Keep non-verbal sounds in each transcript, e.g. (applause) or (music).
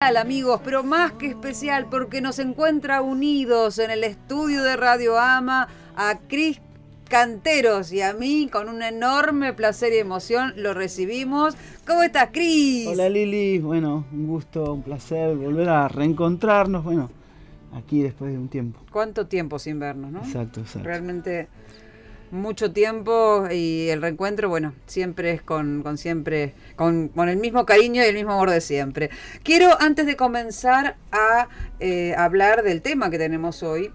amigos, pero más que especial porque nos encuentra unidos en el estudio de Radio Ama a Cris Canteros y a mí con un enorme placer y emoción lo recibimos. ¿Cómo estás, Cris? Hola Lili, bueno, un gusto, un placer volver a reencontrarnos, bueno, aquí después de un tiempo. ¿Cuánto tiempo sin vernos, no? Exacto, exacto. Realmente mucho tiempo y el reencuentro, bueno, siempre es con, con siempre, con, con, el mismo cariño y el mismo amor de siempre. Quiero, antes de comenzar a eh, hablar del tema que tenemos hoy,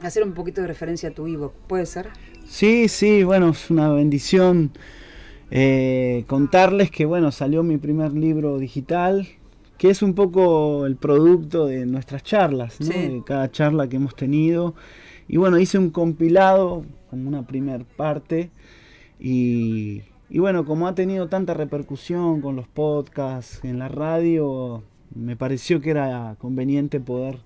hacer un poquito de referencia a tu ebook, ¿puede ser? Sí, sí, bueno, es una bendición eh, contarles que, bueno, salió mi primer libro digital, que es un poco el producto de nuestras charlas, ¿no? de cada charla que hemos tenido. Y bueno, hice un compilado como una primer parte. Y, bueno, como ha tenido tanta repercusión con los podcasts, en la radio, me pareció que era conveniente poder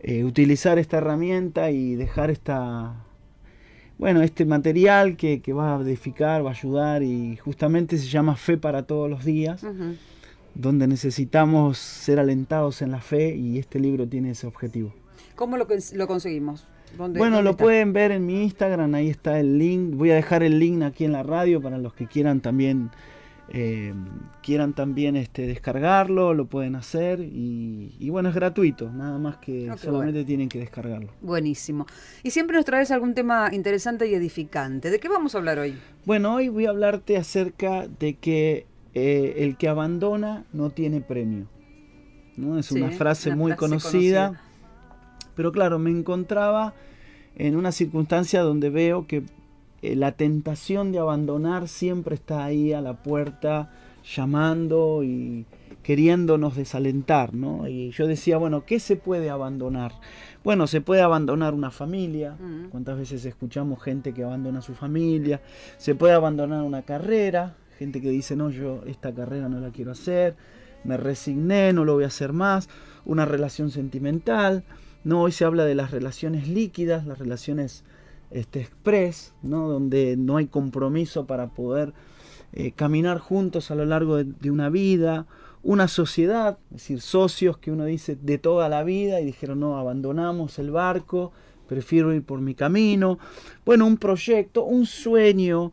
eh, utilizar esta herramienta y dejar esta, bueno, este material que, va a edificar, va a ayudar y justamente se llama Fe para todos los días, donde necesitamos ser alentados en la fe y este libro tiene ese objetivo. ¿Cómo lo, lo conseguimos? Bueno, lo pueden ver en mi Instagram, ahí está el link. Voy a dejar el link aquí en la radio para los que quieran también eh, quieran también este, descargarlo, lo pueden hacer y, bueno, es gratuito, nada más que ah, solamente tienen que descargarlo. Buenísimo. Y siempre nos traes algún tema interesante y edificante. ¿De qué vamos a hablar hoy? Bueno, hoy voy a hablarte acerca de que eh, el que abandona no tiene premio. ¿no? Es una frase muy conocida pero claro, me encontraba en una circunstancia donde veo que eh, la tentación de abandonar siempre está ahí a la puerta, llamando y queriéndonos desalentar, ¿no? Y yo decía, bueno, ¿qué se puede abandonar? Bueno, se puede abandonar una familia. ¿cuántas veces escuchamos gente que abandona su familia? Se puede abandonar una carrera, gente que dice, no, yo esta carrera no la quiero hacer, me resigné, no lo voy a hacer más, una relación sentimental, no, hoy se habla de las relaciones líquidas, las relaciones este, express, ¿no? donde no hay compromiso para poder eh, caminar juntos a lo largo de, una vida, una sociedad, es decir, socios que uno dice de toda la vida y dijeron, no, abandonamos el barco, prefiero ir por mi camino. Bueno, un proyecto, un sueño,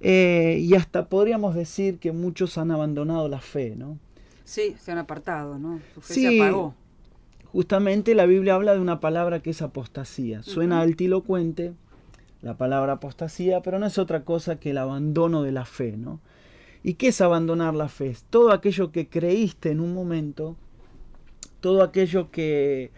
eh, y hasta podríamos decir que muchos han abandonado la fe, ¿no? Sí, se han apartado, ¿no? Su fe se apagó justamente la Biblia habla de una palabra que es apostasía. Suena altilocuente la palabra apostasía, pero no es otra cosa que el abandono de la fe, ¿no? ¿Y qué es abandonar la fe? Es todo aquello que creíste en un momento, todo aquello que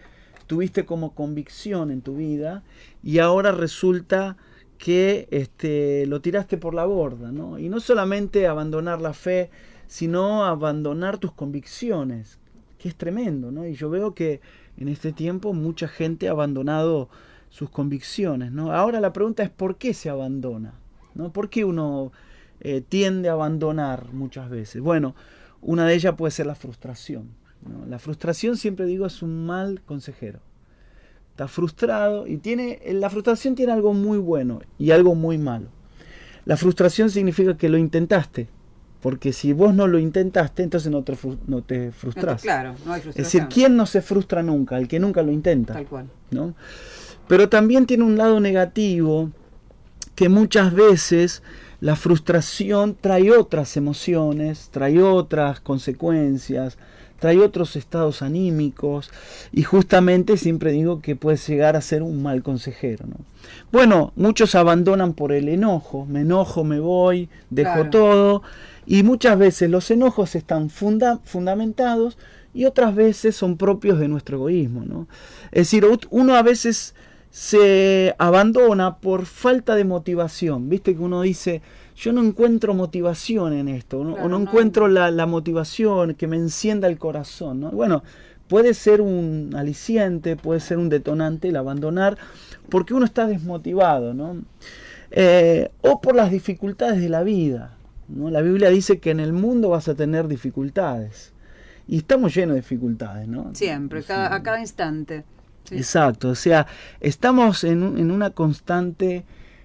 tuviste como convicción en tu vida y ahora resulta que este, lo tiraste por la borda, ¿no? Y no solamente abandonar la fe, sino abandonar tus convicciones, es tremendo, ¿no? Y yo veo que en este tiempo mucha gente ha abandonado sus convicciones, ¿no? Ahora la pregunta es ¿por qué se abandona? ¿no? ¿Por qué uno eh, tiende a abandonar muchas veces? Bueno, una de ellas puede ser la frustración. La frustración, siempre digo, es un mal consejero. Está frustrado y tiene, la frustración tiene algo muy bueno y algo muy malo. La frustración significa que lo intentaste, porque si vos no lo intentaste, entonces no te, no te claro, no hay frustración. Es decir, ¿quién no se frustra nunca? El que nunca lo intenta. Tal cual. ¿no? Pero también tiene un lado negativo que muchas veces la frustración trae otras emociones, trae otras consecuencias, trae otros estados anímicos y justamente siempre digo que puede llegar a ser un mal consejero. ¿no? Bueno, muchos abandonan por el enojo, me enojo, me voy, dejo todo y muchas veces los enojos están fundamentados y otras veces son propios de nuestro egoísmo. ¿no? Es decir, uno a veces se abandona por falta de motivación. Viste que uno dice, yo no encuentro motivación en esto, o no, encuentro la, motivación que me encienda el corazón. ¿no? Bueno, puede ser un aliciente, puede ser un detonante el abandonar, porque uno está desmotivado, ¿no? Eh, o por las dificultades de la vida. ¿No? La Biblia dice que en el mundo vas a tener dificultades. Y estamos llenos de dificultades, ¿no? Siempre, a cada instante. Exacto, o sea, estamos en, en, una constante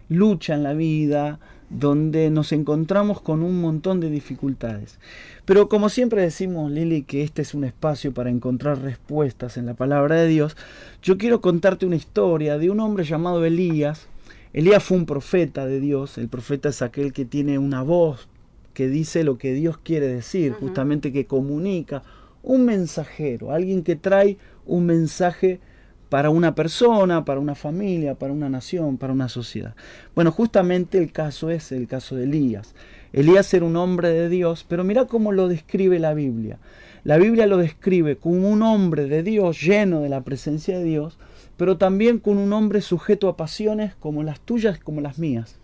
lucha en la vida, donde nos encontramos con un montón de dificultades. Pero como siempre decimos, Lili, que este es un espacio para encontrar respuestas en la palabra de Dios, yo quiero contarte una historia de un hombre llamado Elías. Elías fue un profeta de Dios, el profeta es aquel que tiene una voz que dice lo que Dios quiere decir, justamente que comunica, un mensajero, alguien que trae un mensaje para una persona, para una familia, para una nación, para una sociedad. Bueno, justamente el caso es el caso de Elías. Elías era un hombre de Dios, pero mira cómo lo describe la Biblia. La Biblia lo describe como un hombre de Dios lleno de la presencia de Dios, pero también con un hombre sujeto a pasiones como las tuyas, como las mías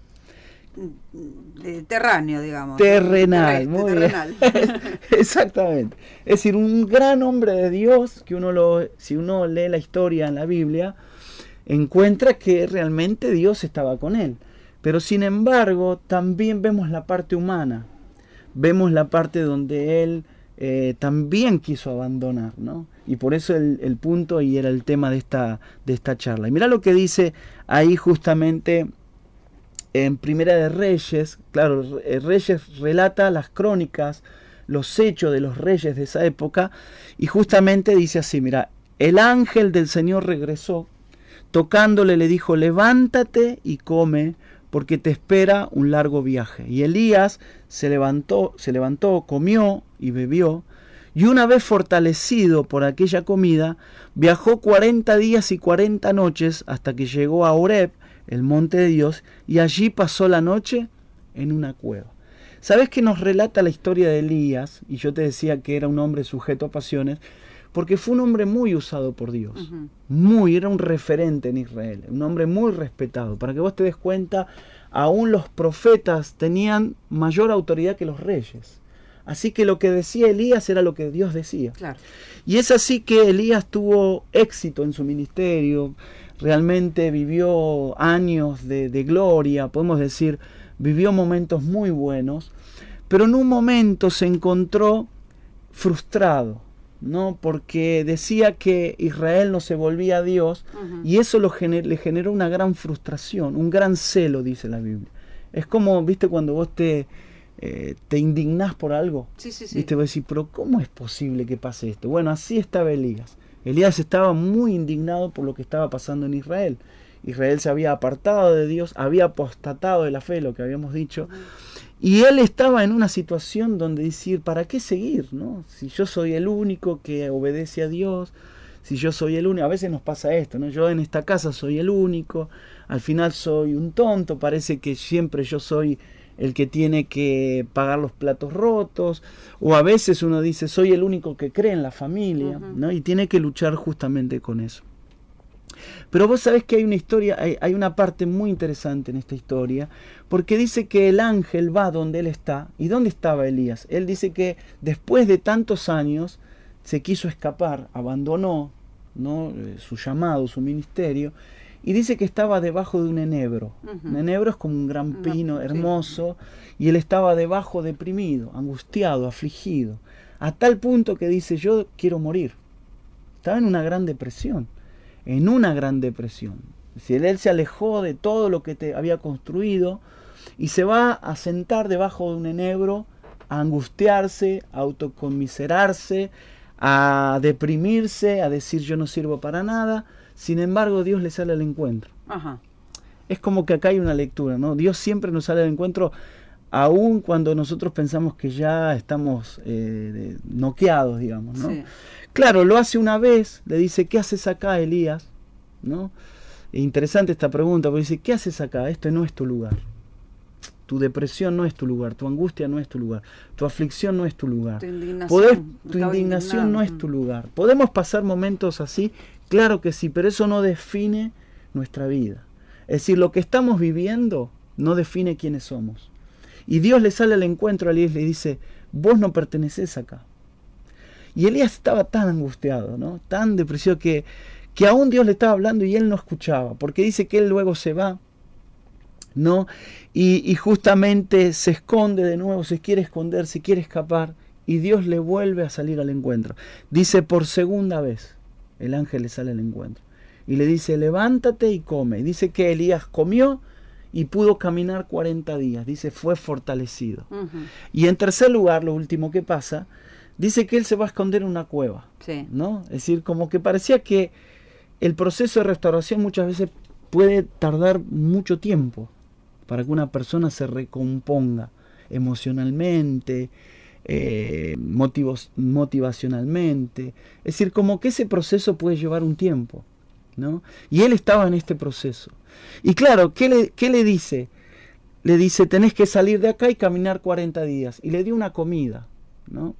terráneo, digamos. Terrenal, muy terrenal. (laughs) Exactamente. Es decir, un gran hombre de Dios, que uno lo, si uno lee la historia en la Biblia, encuentra que realmente Dios estaba con él. Pero sin embargo, también vemos la parte humana. Vemos la parte donde él eh, también quiso abandonar, ¿no? Y por eso el, el, punto y era el tema de esta, de esta charla. Y mira lo que dice ahí justamente en Primera de Reyes, claro, eh, Reyes relata las crónicas, los hechos de los reyes de esa época, y justamente dice así, mira, el ángel del Señor regresó, tocándole le dijo, levántate y come, porque te espera un largo viaje. Y Elías se levantó, se levantó, comió y bebió, y una vez fortalecido por aquella comida, viajó cuarenta días y cuarenta noches hasta que llegó a Oreb, el monte de Dios, y allí pasó la noche en una cueva. ¿Sabes que nos relata la historia de Elías? Y yo te decía que era un hombre sujeto a pasiones, porque fue un hombre muy usado por Dios. Muy, era un referente en Israel, un hombre muy respetado. Para que vos te des cuenta, aún los profetas tenían mayor autoridad que los reyes. Así que lo que decía Elías era lo que Dios decía. Y es así que Elías tuvo éxito en su ministerio, realmente vivió años de, gloria, podemos decir, vivió momentos muy buenos, pero en un momento se encontró frustrado, ¿no? Porque decía que Israel no se volvía a Dios y eso lo le generó una gran frustración, un gran celo, dice la Biblia. Es como, viste, cuando vos te, eh, te indignás por algo. Sí, sí, sí. Viste, vos decís, pero ¿cómo es posible que pase esto? Bueno, así estaba Elías. Elías estaba muy indignado por lo que estaba pasando en Israel. Israel se había apartado de Dios, había apostatado de la fe, lo que habíamos dicho. Y él estaba en una situación donde decir, ¿para qué seguir? ¿no? Si yo soy el único que obedece a Dios, si yo soy el único, a veces nos pasa esto, ¿no? Yo en esta casa soy el único, al final soy un tonto, parece que siempre yo soy el que tiene que pagar los platos rotos, o a veces uno dice, soy el único que cree en la familia, ¿no? Y tiene que luchar justamente con eso. Pero vos sabés que hay una historia, hay, una parte muy interesante en esta historia, porque dice que el ángel va donde él está. ¿Y dónde estaba Elías? Él dice que después de tantos años se quiso escapar, abandonó ¿no? Eh, su llamado, su ministerio, y dice que estaba debajo de un enebro. Un enebro es como un gran pino hermoso y él estaba debajo deprimido, angustiado, afligido, a tal punto que dice yo quiero morir. Estaba en una gran depresión, en una gran depresión. Si él se alejó de todo lo que te había construido y se va a sentar debajo de un enebro, a angustiarse, a autoconmiserarse, a deprimirse, a decir yo no sirvo para nada sin embargo, Dios le sale al encuentro. Es como que acá hay una lectura, ¿no? Dios siempre nos sale al encuentro, aun cuando nosotros pensamos que ya estamos eh, noqueados, digamos, ¿no? Claro, lo hace una vez, le dice, ¿qué haces acá, Elías? ¿No? interesante esta pregunta, porque dice, ¿qué haces acá? Este no es tu lugar. Tu depresión no es tu lugar, tu angustia no es tu lugar, tu aflicción no es tu lugar. Tu indignación, tu indignación no es tu lugar. Podemos pasar momentos así Claro que sí, pero eso no define nuestra vida. Es decir, lo que estamos viviendo no define quiénes somos. Y Dios le sale al encuentro a Elías y le dice, vos no perteneces acá. Y Elías estaba tan angustiado, ¿no? tan depresivo que, que aún Dios le estaba hablando y él no escuchaba, porque dice que él luego se va, ¿no? Y, y justamente se esconde de nuevo, se quiere esconder, se quiere escapar, y Dios le vuelve a salir al encuentro. Dice por segunda vez, el ángel le sale al encuentro. Y le dice, levántate y come. Y dice que Elías comió y pudo caminar 40 días. Dice, fue fortalecido. Y en tercer lugar, lo último que pasa, dice que él se va a esconder en una cueva. ¿no? Es decir, como que parecía que el proceso de restauración muchas veces puede tardar mucho tiempo para que una persona se recomponga emocionalmente, eh, motivacionalmente. Es decir, como que ese proceso puede llevar un tiempo. ¿no? Y él estaba en este proceso. Y claro, ¿qué le, qué le dice? Le dice, tenés que salir de acá y caminar 40 días. Y le dio una comida. ¿no?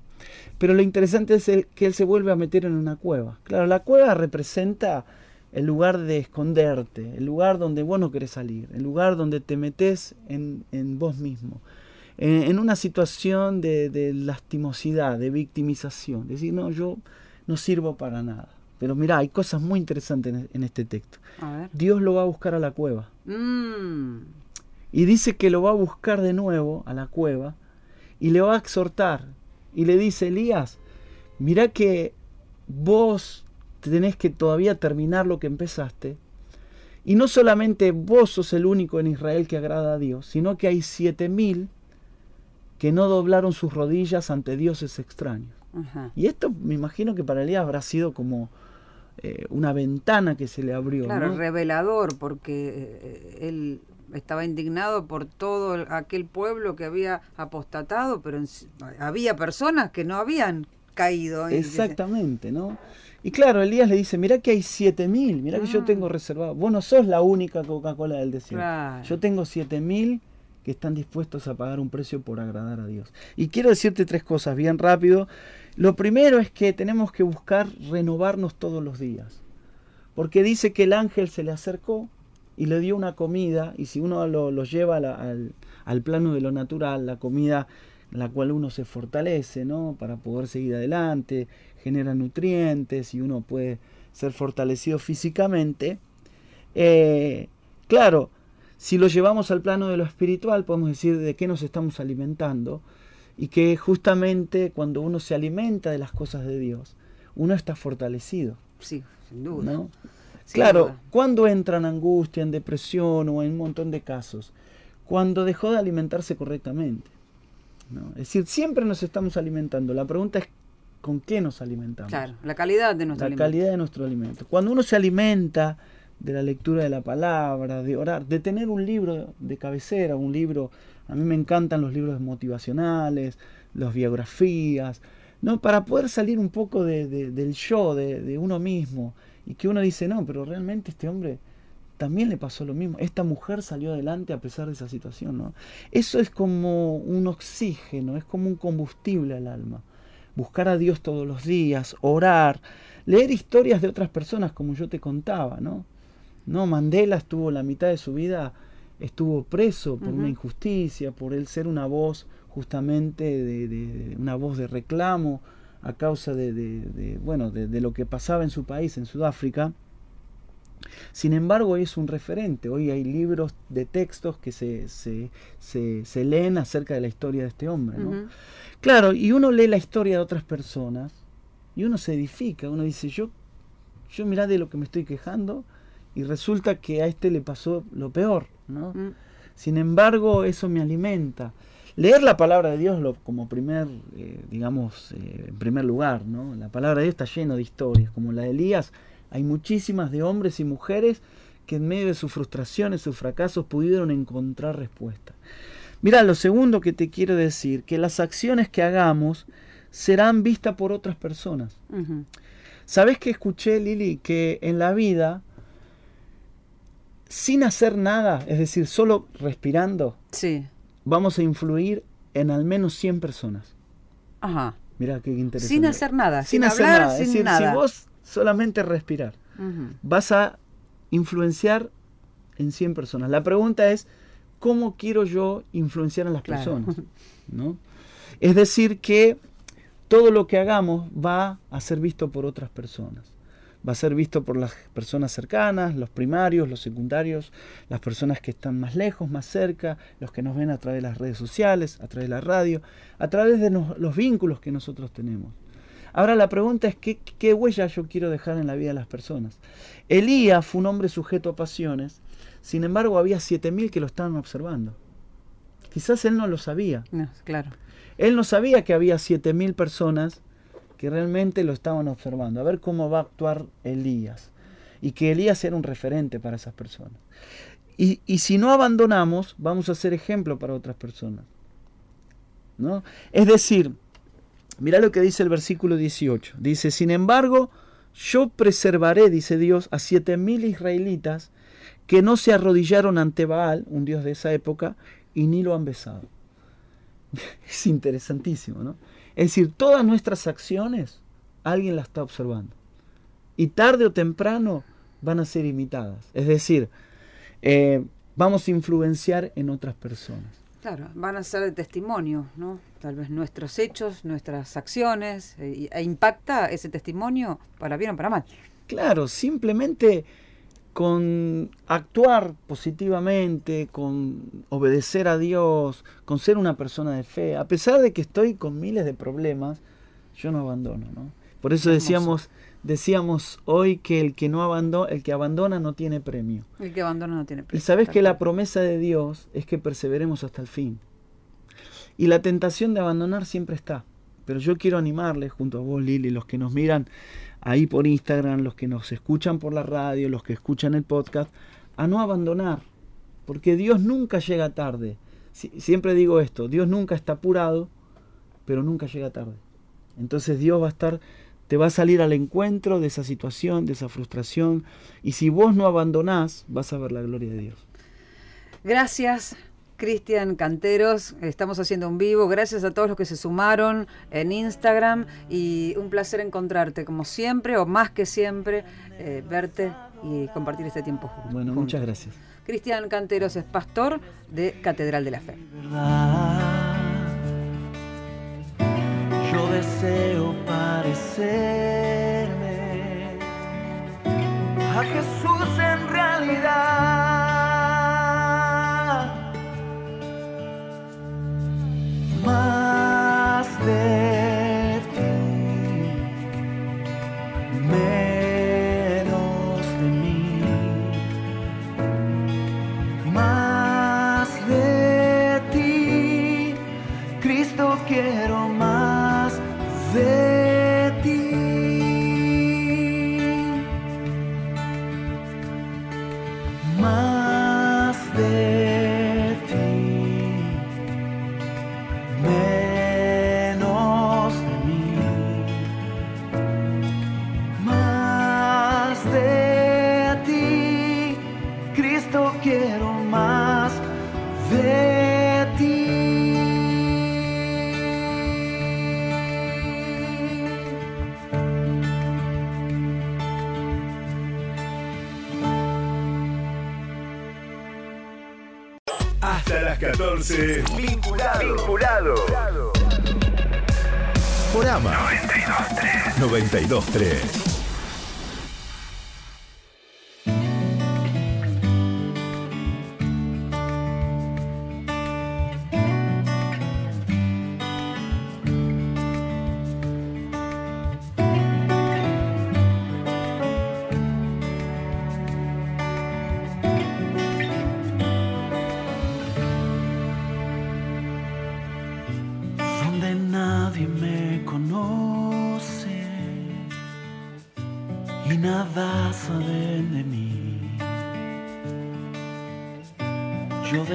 Pero lo interesante es que él se vuelve a meter en una cueva. Claro, la cueva representa el lugar de esconderte, el lugar donde vos no querés salir, el lugar donde te metes en, vos mismo, en, una situación de, lastimosidad, de victimización, decir, no, yo no sirvo para nada. Pero mira, hay cosas muy interesantes en, este texto. Dios lo va a buscar a la cueva. Mm. Y dice que lo va a buscar de nuevo a la cueva y le va a exhortar. Y le dice, Elías, mira que vos tenés que todavía terminar lo que empezaste. Y no solamente vos sos el único en Israel que agrada a Dios, sino que hay siete mil que no doblaron sus rodillas ante dioses extraños. Y esto me imagino que para Elías habrá sido como eh, una ventana que se le abrió. Claro, revelador, porque eh, él estaba indignado por todo aquel pueblo que había apostatado, pero había personas que no habían caído. Exactamente, ¿no? Y claro, Elías le dice, mira que hay 7000, mira que yo ah. tengo reservado. Vos no sos la única Coca-Cola del desierto. Yo tengo 7000 que están dispuestos a pagar un precio por agradar a Dios. Y quiero decirte tres cosas bien rápido. Lo primero es que tenemos que buscar renovarnos todos los días. Porque dice que el ángel se le acercó y le dio una comida, y si uno lo, lleva al, plano de lo natural, la comida en la cual uno se fortalece, ¿no? Para poder seguir adelante, genera nutrientes y uno puede ser fortalecido físicamente. Eh, claro, si lo llevamos al plano de lo espiritual, podemos decir de qué nos estamos alimentando y que justamente cuando uno se alimenta de las cosas de Dios, uno está fortalecido. Sí, sin duda. claro, cuando entra en angustia, en depresión o en un montón de casos? Cuando dejó de alimentarse correctamente. Es decir, siempre nos estamos alimentando. La pregunta es con qué nos alimentamos. Claro, la calidad de nuestro alimento. La calidad de nuestro alimento. Cuando uno se alimenta de la lectura de la palabra, de orar, de tener un libro de cabecera, un libro, a mí me encantan los libros motivacionales, las biografías, ¿no? Para poder salir un poco del yo, de, uno mismo, y que uno dice, no, pero realmente este hombre también le pasó lo mismo. Esta mujer salió adelante a pesar de esa situación, ¿no? Eso es como un oxígeno, es como un combustible al alma buscar a Dios todos los días, orar, leer historias de otras personas como yo te contaba, ¿no? No, Mandela estuvo la mitad de su vida, estuvo preso por una injusticia, por él ser una voz justamente de, una voz de reclamo a causa de, bueno, de, lo que pasaba en su país, en Sudáfrica. Sin embargo, hoy es un referente. Hoy hay libros de textos que se, se, se, leen acerca de la historia de este hombre. ¿no? Claro, y uno lee la historia de otras personas y uno se edifica, uno dice, yo, yo mirá de lo que me estoy quejando y resulta que a este le pasó lo peor, ¿no? Mm. Sin embargo, eso me alimenta. Leer la palabra de Dios lo, como primer, eh, digamos, eh, en primer lugar, ¿no? La palabra de Dios está llena de historias, como la de Elías, hay muchísimas de hombres y mujeres que en medio de sus frustraciones, sus fracasos, pudieron encontrar respuesta. Mira, lo segundo que te quiero decir, que las acciones que hagamos serán vistas por otras personas. ¿Sabes que escuché, Lili, que en la vida, sin hacer nada, es decir, solo respirando, sí. vamos a influir en al menos 100 personas? Ajá. Mira qué interesante. Sin hacer nada, sin, hacer nada. es decir, si vos solamente respirar, vas a influenciar en 100 personas. La pregunta es, cómo quiero yo influenciar a las personas. ¿no? Es decir, que todo lo que hagamos va a ser visto por otras personas. Va a ser visto por las personas cercanas, los primarios, los secundarios, las personas que están más lejos, más cerca, los que nos ven a través de las redes sociales, a través de la radio, a través de los vínculos que nosotros tenemos. Ahora la pregunta es ¿qué, qué huella yo quiero dejar en la vida de las personas. Elías fue un hombre sujeto a pasiones Sin embargo, había 7.000 que lo estaban observando. Quizás él no lo sabía. claro. Él no sabía que había 7.000 personas que realmente lo estaban observando, a ver cómo va a actuar Elías. Y que Elías era un referente para esas personas. Y, y si no abandonamos, vamos a ser ejemplo para otras personas. ¿no? Es decir, mira lo que dice el versículo 18. Dice, sin embargo, yo preservaré, dice Dios, a siete mil israelitas que no se arrodillaron ante Baal, un dios de esa época, y ni lo han besado. (laughs) Es interesantísimo, ¿no? Es decir, todas nuestras acciones alguien las está observando. Y tarde o temprano van a ser imitadas. Es decir, eh, vamos a influenciar en otras personas. Claro, van a ser de testimonio, ¿no? Tal vez nuestros hechos, nuestras acciones, eh, e impacta ese testimonio para bien o para mal. Claro, simplemente con actuar positivamente, con obedecer a Dios, con ser una persona de fe, a pesar de que estoy con miles de problemas, yo no abandono, ¿no? Por eso decíamos, decíamos hoy que el que no abandona, el que abandona no tiene premio. El que abandona no tiene premio. Y sabes que la promesa de Dios es que perseveremos hasta el fin. Y la tentación de abandonar siempre está. Pero yo quiero animarles, junto a vos, Lili, los que nos miran ahí por Instagram, los que nos escuchan por la radio, los que escuchan el podcast, a no abandonar. Porque Dios nunca llega tarde. siempre digo esto, Dios nunca está apurado, pero nunca llega tarde. Entonces Dios va a estar te va a salir al encuentro de esa situación, de esa frustración. Y si vos no abandonás, vas a ver la gloria de Dios. Gracias. Cristian Canteros, estamos haciendo un vivo. Gracias a todos los que se sumaron en Instagram y un placer encontrarte, como siempre, o más que siempre, eh, verte y compartir este tiempo juntos. Bueno, muchas gracias. Cristian Canteros es pastor de Catedral de la Fe. Yo deseo parecerme a Jesús en realidad. Más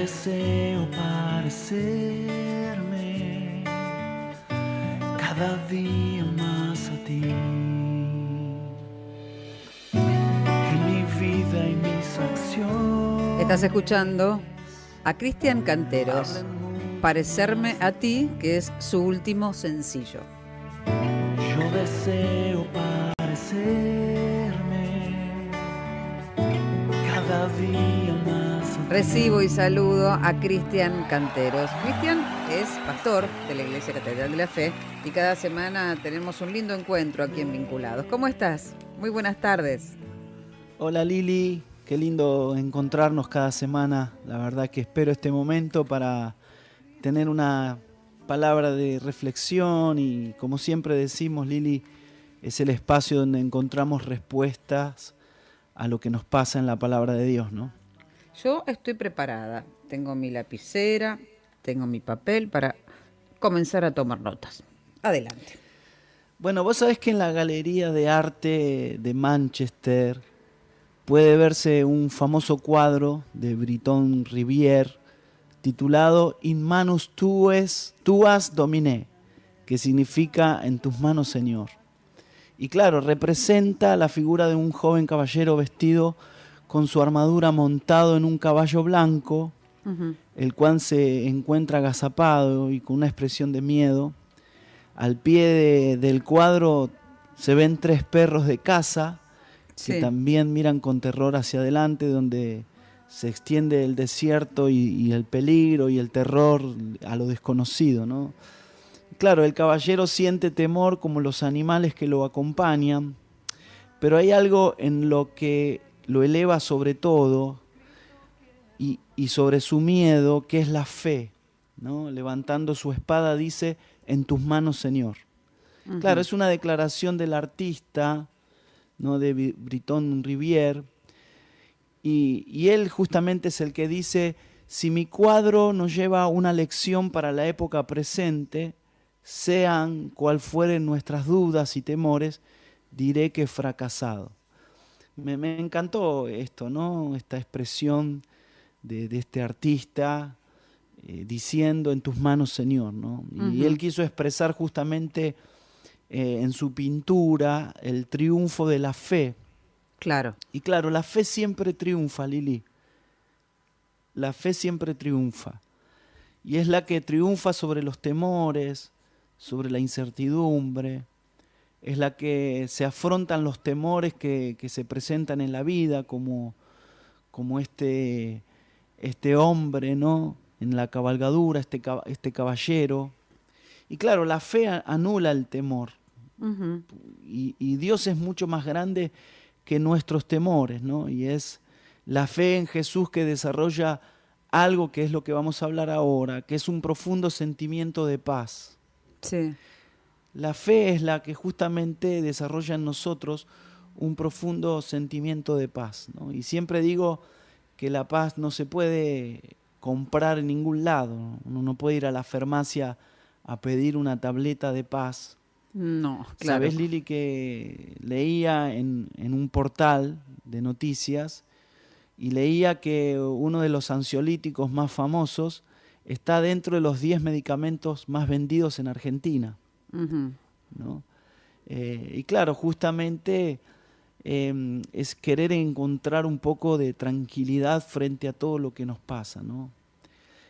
deseo parecerme cada día más a ti. Que mi vida y mis acciones Estás escuchando a Cristian Canteros, Parecerme a ti, que es su último sencillo. Yo deseo parecerme cada día. Recibo y saludo a Cristian Canteros. Cristian es pastor de la Iglesia Catedral de la Fe y cada semana tenemos un lindo encuentro aquí en Vinculados. ¿Cómo estás? Muy buenas tardes. Hola Lili, qué lindo encontrarnos cada semana. La verdad que espero este momento para tener una palabra de reflexión y como siempre decimos, Lili, es el espacio donde encontramos respuestas a lo que nos pasa en la palabra de Dios, ¿no? Yo estoy preparada. Tengo mi lapicera, tengo mi papel para comenzar a tomar notas. Adelante. Bueno, vos sabés que en la Galería de Arte de Manchester puede verse un famoso cuadro de Briton Rivière titulado In manus tues, tuas domine, que significa en tus manos, Señor. Y claro, representa la figura de un joven caballero vestido con su armadura montado en un caballo blanco, el cual se encuentra agazapado y con una expresión de miedo. Al pie del cuadro se ven tres perros de caza que también miran con terror hacia adelante, donde se extiende el desierto y, el peligro y el terror a lo desconocido, ¿no? Claro, el caballero siente temor como los animales que lo acompañan, pero hay algo en lo que lo eleva sobre todo y, sobre su miedo, que es la fe. ¿no? Levantando su espada dice, en tus manos, Señor. Claro, es una declaración del artista, ¿no? de Briton Rivière, y, y, él justamente es el que dice, si mi cuadro nos lleva una lección para la época presente, sean cual fueren nuestras dudas y temores, diré que he fracasado me, encantó esto, ¿no? Esta expresión de, este artista eh, diciendo en tus manos, Señor, ¿no? Y él quiso expresar justamente eh, en su pintura el triunfo de la fe. Claro. Y claro, la fe siempre triunfa, Lili. La fe siempre triunfa. Y es la que triunfa sobre los temores, sobre la incertidumbre, es la que se afrontan los temores que, se presentan en la vida, como, como este, este hombre, ¿no? En la cabalgadura, este, este caballero. Y claro, la fe anula el temor. y, y, Dios es mucho más grande que nuestros temores, ¿no? Y es la fe en Jesús que desarrolla algo que es lo que vamos a hablar ahora, que es un profundo sentimiento de paz. Sí. La fe es la que justamente desarrolla en nosotros un profundo sentimiento de paz. Y siempre digo que la paz no se puede comprar en ningún lado. Uno no puede ir a la farmacia a pedir una tableta de paz. No, claro. Sabes, Lili, que leía en, en un portal de noticias y leía que uno de los ansiolíticos más famosos está dentro de los 10 medicamentos más vendidos en Argentina. ¿No? Eh, y claro, justamente em, es querer encontrar un poco de tranquilidad frente a todo lo que nos pasa. ¿no?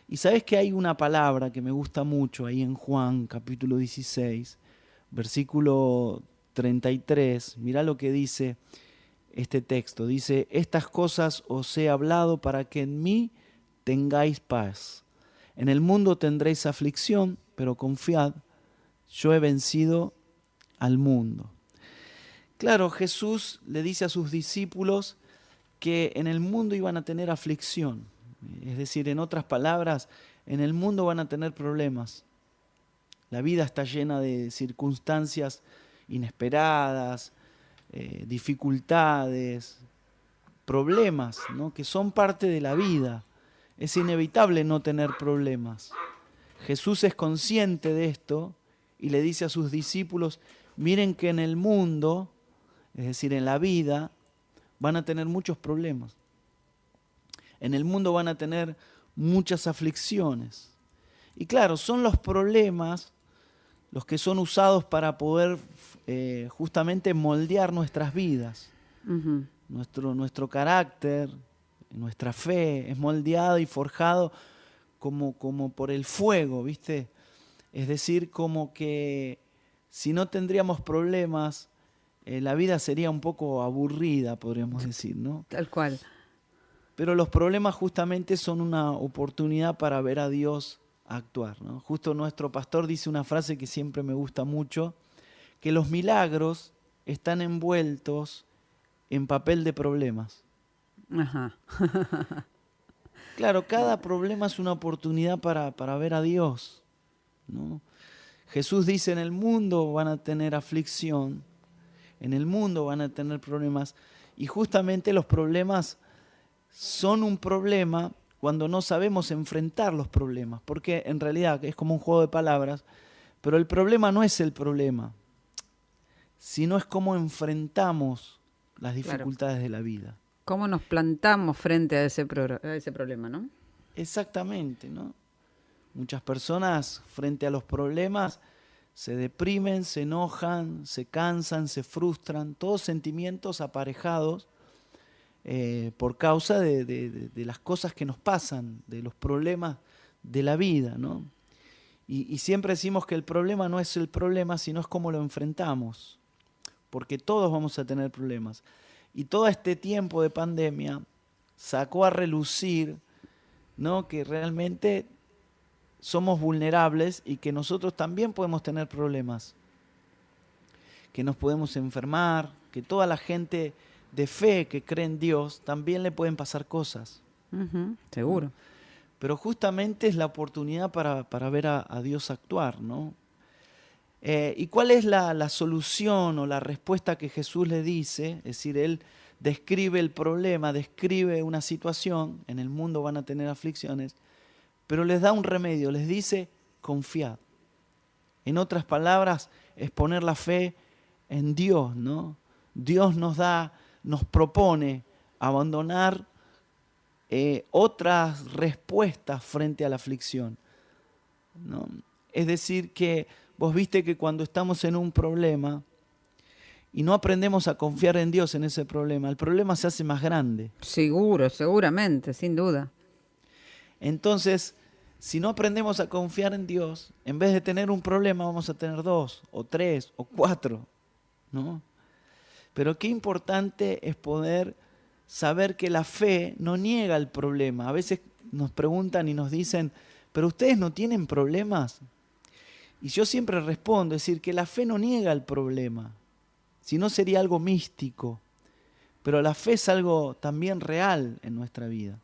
Y sabes que hay una palabra que me gusta mucho ahí en Juan capítulo 16, versículo 33. Mira lo que dice este texto. Dice, estas cosas os he hablado para que en mí tengáis paz. En el mundo tendréis aflicción, pero confiad, yo he vencido al mundo. Claro, Jesús le dice a sus discípulos que en el mundo iban a tener aflicción. Es decir, en otras palabras, en el mundo van a tener problemas. La vida está llena de circunstancias inesperadas, eh, dificultades, problemas, ¿no? que son parte de la vida. Es inevitable no tener problemas. Jesús es consciente de esto y le dice a sus discípulos, miren que en el mundo, es decir, en la vida, van a tener muchos problemas. En el mundo van a tener muchas aflicciones. Y claro, son los problemas los que son usados para poder eh, justamente moldear nuestras vidas. nuestro, nuestro carácter, nuestra fe es moldeado y forjado como, como por el fuego, ¿viste? Es decir, como que si no tendríamos problemas, eh, la vida sería un poco aburrida, podríamos decir, ¿no? Tal cual. Pero los problemas justamente son una oportunidad para ver a Dios actuar. ¿no? Justo nuestro pastor dice una frase que siempre me gusta mucho, que los milagros están envueltos en papel de problemas. Ajá. (laughs) claro, cada problema es una oportunidad para, para ver a Dios. Jesús dice, en el mundo van a tener aflicción, en el mundo van a tener problemas, y justamente los problemas son un problema cuando no sabemos enfrentar los problemas, porque en realidad es como un juego de palabras, pero el problema no es el problema, sino es cómo enfrentamos las dificultades de la vida. ¿Cómo nos plantamos frente a ese, a ese problema, no? Exactamente, ¿no? Muchas personas frente a los problemas se deprimen, se enojan, se cansan, se frustran, todos sentimientos aparejados eh, por causa de, las cosas que nos pasan, de los problemas de la vida, ¿no? Y, siempre decimos que el problema no es el problema, sino es cómo lo enfrentamos, porque todos vamos a tener problemas. Y todo este tiempo de pandemia sacó a relucir ¿no? que realmente somos vulnerables y que nosotros también podemos tener problemas, que nos podemos enfermar, que toda la gente de fe que cree en Dios también le pueden pasar cosas. seguro. Pero justamente es la oportunidad para, ver a, Dios actuar, ¿no? Eh, ¿Y cuál es la, la, solución o la respuesta que Jesús le dice? Es decir, Él describe el problema, describe una situación, en el mundo van a tener aflicciones, pero les da un remedio, les dice, confiad. En otras palabras, es poner la fe en Dios, ¿no? Dios nos da, nos propone abandonar eh, otras respuestas frente a la aflicción. ¿no? Es decir, que vos viste que cuando estamos en un problema y no aprendemos a confiar en Dios en ese problema, el problema se hace más grande. Seguro, seguramente, sin duda. Entonces, si no aprendemos a confiar en Dios, en vez de tener un problema vamos a tener dos, o tres, o cuatro, ¿no? Pero qué importante es poder saber que la fe no niega el problema. A veces nos preguntan y nos dicen, pero ustedes no tienen problemas. Y yo siempre respondo, es decir, que la fe no niega el problema, si no sería algo místico, pero la fe es algo también real en nuestra vida.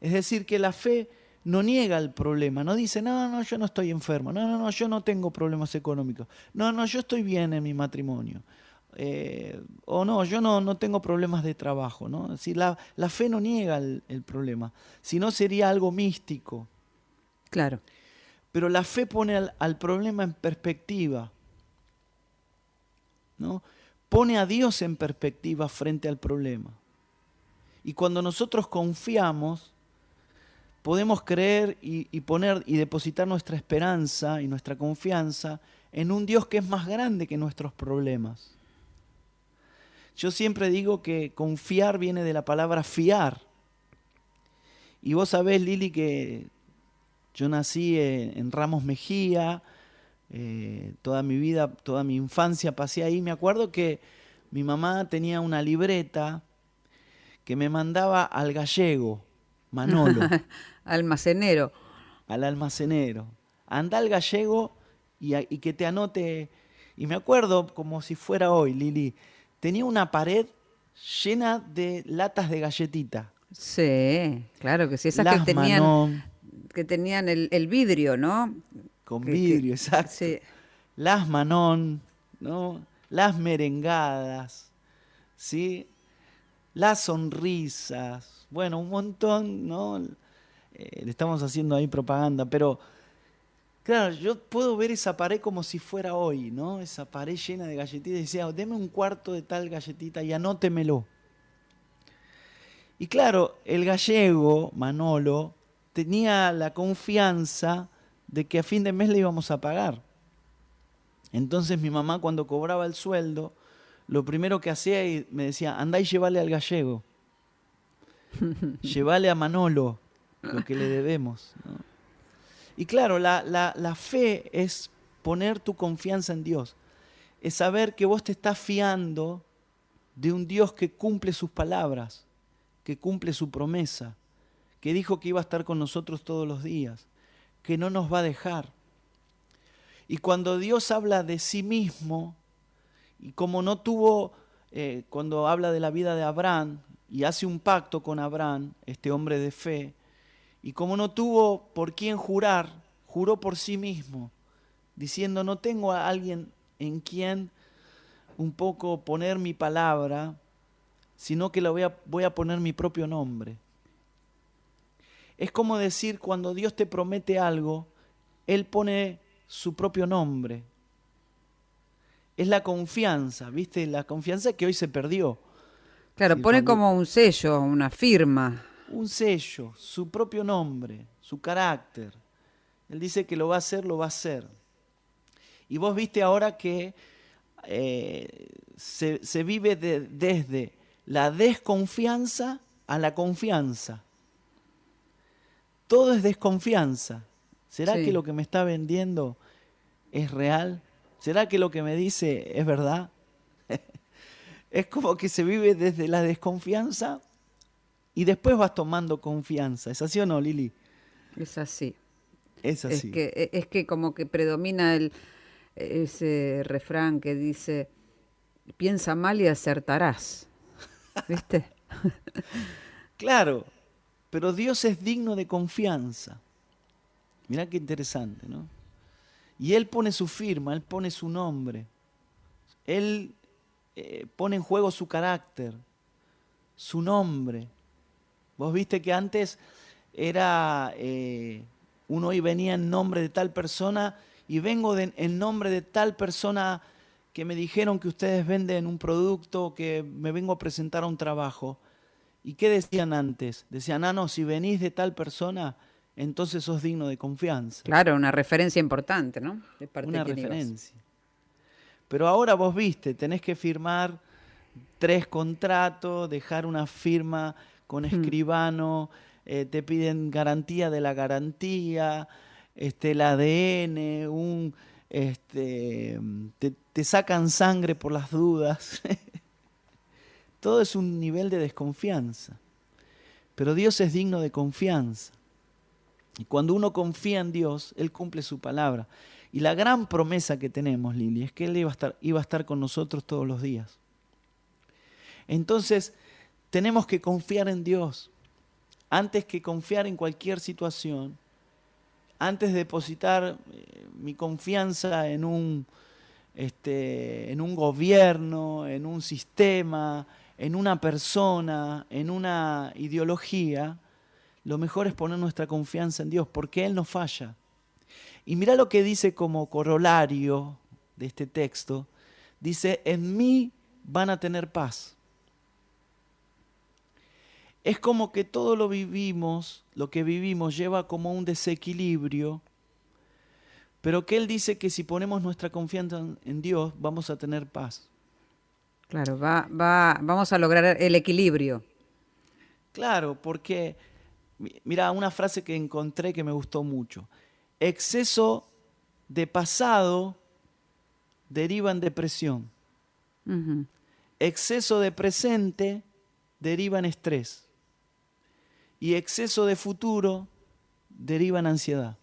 Es decir, que la fe no niega el problema, no dice, no, no, yo no estoy enfermo, no, no, no, yo no tengo problemas económicos, no, no, yo estoy bien en mi matrimonio, eh, o no, yo no, no tengo problemas de trabajo, ¿no? Decir, la, la fe no niega el, el problema, sino sería algo místico. Claro. Pero la fe pone al, al problema en perspectiva, ¿no? Pone a Dios en perspectiva frente al problema. Y cuando nosotros confiamos, podemos creer y, poner y depositar nuestra esperanza y nuestra confianza en un Dios que es más grande que nuestros problemas. Yo siempre digo que confiar viene de la palabra fiar. Y vos sabés, Lili, que yo nací en, Ramos Mejía, eh, toda mi vida, toda mi infancia pasé ahí. Me acuerdo que mi mamá tenía una libreta que me mandaba al gallego, Manolo. (laughs) Almacenero. Al almacenero. Anda al gallego y, y, que te anote. Y me acuerdo como si fuera hoy, Lili. Tenía una pared llena de latas de galletita. Sí, claro que sí. Esas que tenían, que tenían el, vidrio, ¿no? Con vidrio, exacto. Sí. Las Manón, ¿no? Las merengadas, ¿sí? Las sonrisas. Bueno, un montón, ¿no? Eh, le estamos haciendo ahí propaganda, pero claro, yo puedo ver esa pared como si fuera hoy, ¿no? Esa pared llena de galletitas y decía, deme un cuarto de tal galletita y anótemelo. Y claro, el gallego, Manolo, tenía la confianza de que a fin de mes le íbamos a pagar. Entonces mi mamá cuando cobraba el sueldo, lo primero que hacía me decía, andá y llévale al gallego. (laughs) llévale a Manolo lo que le debemos. Y claro, la, la, fe es poner tu confianza en Dios, es saber que vos te estás fiando de un Dios que cumple sus palabras, que cumple su promesa, que dijo que iba a estar con nosotros todos los días, que no nos va a dejar. Y cuando Dios habla de sí mismo, y como no tuvo, eh, cuando habla de la vida de Abraham y hace un pacto con Abraham, este hombre de fe, y como no tuvo por quién jurar, juró por sí mismo, diciendo, no tengo a alguien en quien un poco poner mi palabra, sino que le voy a, voy a poner mi propio nombre. Es como decir, cuando Dios te promete algo, Él pone su propio nombre. Es la confianza, ¿viste? La confianza que hoy se perdió. Claro, pone como un sello, una firma. Un sello, su propio nombre, su carácter. Él dice que lo va a hacer, lo va a hacer. Y vos viste ahora que eh, se, vive desde la desconfianza a la confianza. Todo es desconfianza. ¿Será que lo que me está vendiendo es real? ¿Será que lo que me dice es verdad? (laughs) es como que se vive desde la desconfianza y después vas tomando confianza. ¿Es así o no, Lili? Es así. Es así. Es que, es que como que predomina el, ese refrán que dice, piensa mal y acertarás. (laughs) ¿Viste? claro, pero Dios es digno de confianza. Mirá qué interesante, ¿no? Y Él pone su firma, Él pone su nombre. Él eh, pone en juego su carácter, su nombre. Vos viste que antes era, eh, uno y venía en nombre de tal persona y vengo en nombre de tal persona que me dijeron que ustedes venden un producto, que me vengo a presentar a un trabajo. ¿Y qué decían antes? Decían, ah, no, si venís de tal persona, entonces sos digno de confianza. Claro, una referencia importante, ¿no? una referencia. Pero ahora vos viste, tenés que firmar tres contratos, dejar una firma con hmm. escribano, eh, te piden garantía de la garantía, este, el ADN, un, este, te, sacan sangre por las dudas. (laughs) Todo es un nivel de desconfianza. Pero Dios es digno de confianza. Y cuando uno confía en Dios, Él cumple su palabra. Y la gran promesa que tenemos, Lili, es que Él iba a estar, con nosotros todos los días. Entonces, tenemos que confiar en Dios. Antes que confiar en cualquier situación, antes de depositar eh, mi confianza en un, este, en un gobierno, en un sistema, en una persona, en una ideología, lo mejor es poner nuestra confianza en Dios, porque Él no falla. Y mira lo que dice como corolario de este texto. Dice, en mí van a tener paz es como que todo lo vivimos, lo que vivimos lleva como un desequilibrio, pero que Él dice que si ponemos nuestra confianza en Dios vamos a tener paz. Claro, va, va, vamos a lograr el equilibrio. Claro, porque, mira, una frase que encontré que me gustó mucho. Exceso de pasado deriva en depresión. Exceso de presente deriva en estrés y exceso de futuro deriva en ansiedad.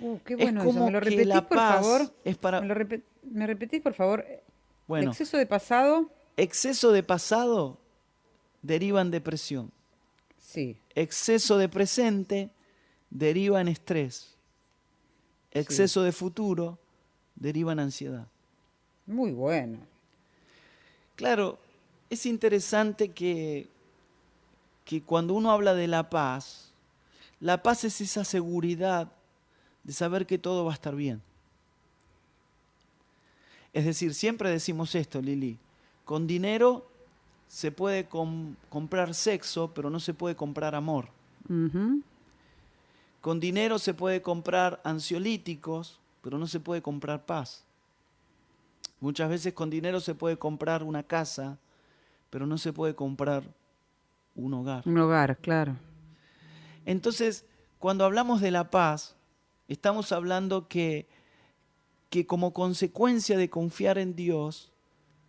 Uh, qué bueno eso. ¿Me lo repetís, por favor? Es para... ¿Me, repetís, por favor? Bueno. ¿Exceso de pasado? Exceso de pasado deriva en depresión. Sí. Exceso de presente deriva en estrés. Exceso de futuro deriva en ansiedad. Muy bueno. Claro, es interesante que que cuando uno habla de la paz, la paz es esa seguridad de saber que todo va a estar bien. Es decir, siempre decimos esto, Lili, con dinero se puede comprar sexo, pero no se puede comprar amor. Con dinero se puede comprar ansiolíticos, pero no se puede comprar paz. Muchas veces con dinero se puede comprar una casa, pero no se puede comprar un hogar. Un hogar, claro. Entonces, cuando hablamos de la paz, estamos hablando que, que como consecuencia de confiar en Dios,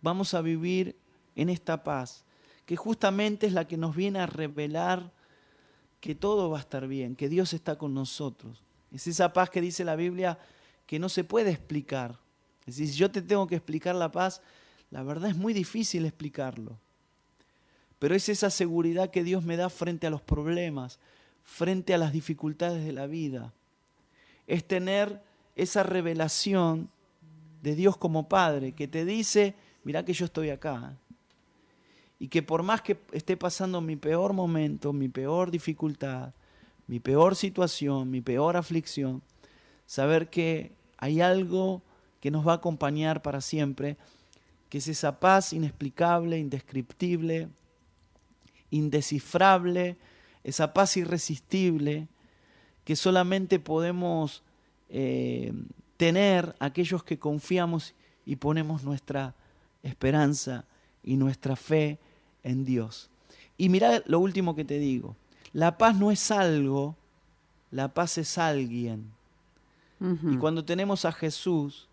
vamos a vivir en esta paz, que justamente es la que nos viene a revelar que todo va a estar bien, que Dios está con nosotros. Es esa paz que dice la Biblia que no se puede explicar. Es decir, si yo te tengo que explicar la paz, la verdad es muy difícil explicarlo pero es esa seguridad que Dios me da frente a los problemas, frente a las dificultades de la vida. Es tener esa revelación de Dios como Padre que te dice, mira que yo estoy acá. Y que por más que esté pasando mi peor momento, mi peor dificultad, mi peor situación, mi peor aflicción, saber que hay algo que nos va a acompañar para siempre, que es esa paz inexplicable, indescriptible, indescifrable, esa paz irresistible que solamente podemos eh, tener aquellos que confiamos y ponemos nuestra esperanza y nuestra fe en Dios. Y mira lo último que te digo, la paz no es algo, la paz es alguien. Y cuando tenemos a Jesús,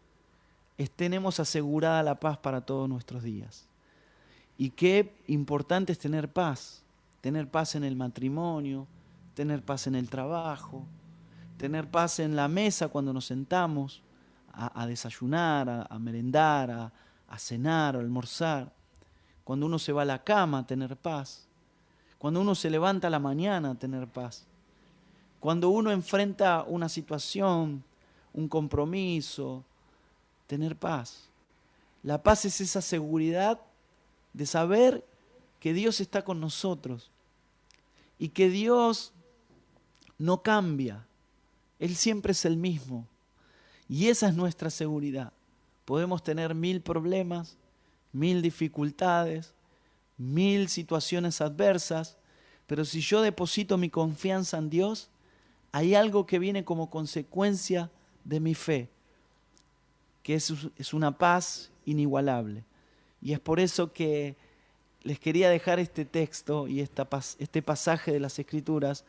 tenemos asegurada la paz para todos nuestros días. Y qué importante es tener paz, tener paz en el matrimonio, tener paz en el trabajo, tener paz en la mesa cuando nos sentamos a, desayunar, a, merendar, a, a cenar, a almorzar. Cuando uno se va a la cama, tener paz. Cuando uno se levanta a la mañana, tener paz. Cuando uno enfrenta una situación, un compromiso, tener paz. La paz es esa seguridad de saber que Dios está con nosotros y que Dios no cambia. Él siempre es el mismo. Y esa es nuestra seguridad. Podemos tener mil problemas, mil dificultades, mil situaciones adversas, pero si yo deposito mi confianza en Dios, hay algo que viene como consecuencia de mi fe, que es, es una paz inigualable. Y es por eso que les quería dejar este texto y esta, este pasaje de las Escrituras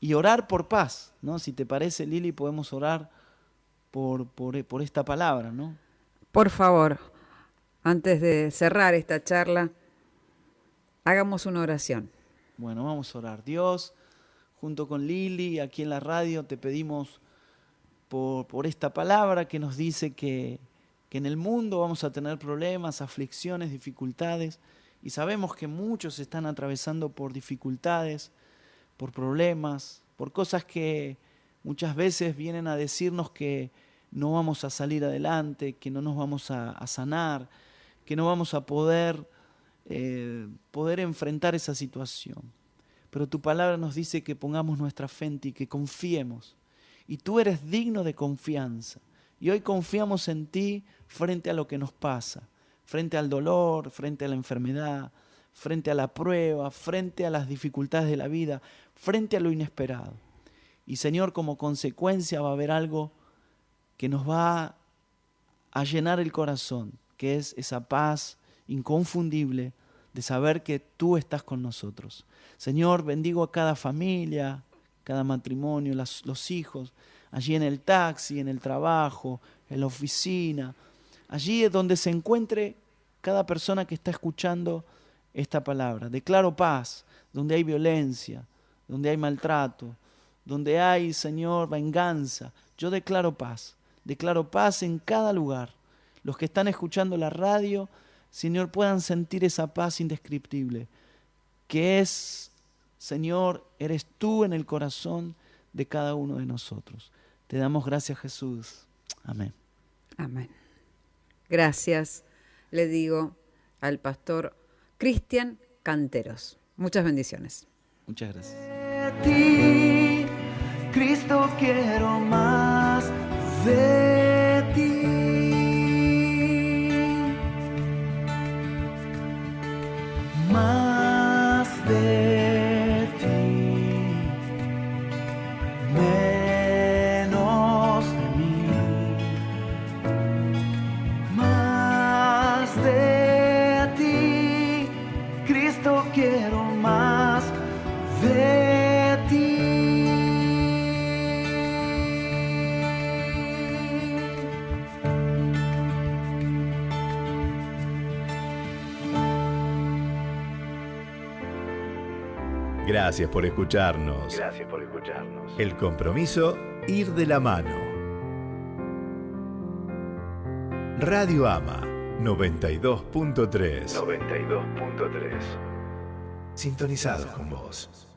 y orar por paz, ¿no? Si te parece, Lili, podemos orar por, por, por esta palabra, ¿no? Por favor, antes de cerrar esta charla, hagamos una oración. Bueno, vamos a orar. Dios, junto con Lili, aquí en la radio, te pedimos por, por esta palabra que nos dice que, que en el mundo vamos a tener problemas, aflicciones, dificultades, y sabemos que muchos están atravesando por dificultades, por problemas, por cosas que muchas veces vienen a decirnos que no vamos a salir adelante, que no nos vamos a, sanar, que no vamos a poder, eh, poder enfrentar esa situación. Pero tu palabra nos dice que pongamos nuestra fe en ti, que confiemos. Y tú eres digno de confianza. Y hoy confiamos en ti frente a lo que nos pasa, frente al dolor, frente a la enfermedad, frente a la prueba, frente a las dificultades de la vida, frente a lo inesperado. Y Señor, como consecuencia va a haber algo que nos va a llenar el corazón, que es esa paz inconfundible de saber que tú estás con nosotros. Señor, bendigo a cada familia, cada matrimonio, los hijos, allí en el taxi, en el trabajo, en la oficina, allí es donde se encuentre cada persona que está escuchando esta palabra. Declaro paz donde hay violencia, donde hay maltrato, donde hay, Señor, venganza. Yo declaro paz. Declaro paz en cada lugar. Los que están escuchando la radio, Señor, puedan sentir esa paz indescriptible, que es, Señor, eres tú en el corazón de cada uno de nosotros. Te damos gracias, Jesús. Amén. Amén. Gracias, le digo al pastor Cristian Canteros. Muchas bendiciones. Muchas gracias. Cristo quiero más de Gracias por escucharnos. Gracias por escucharnos. El compromiso, ir de la mano. Radio Ama 92.3. 92.3. Sintonizados con vos.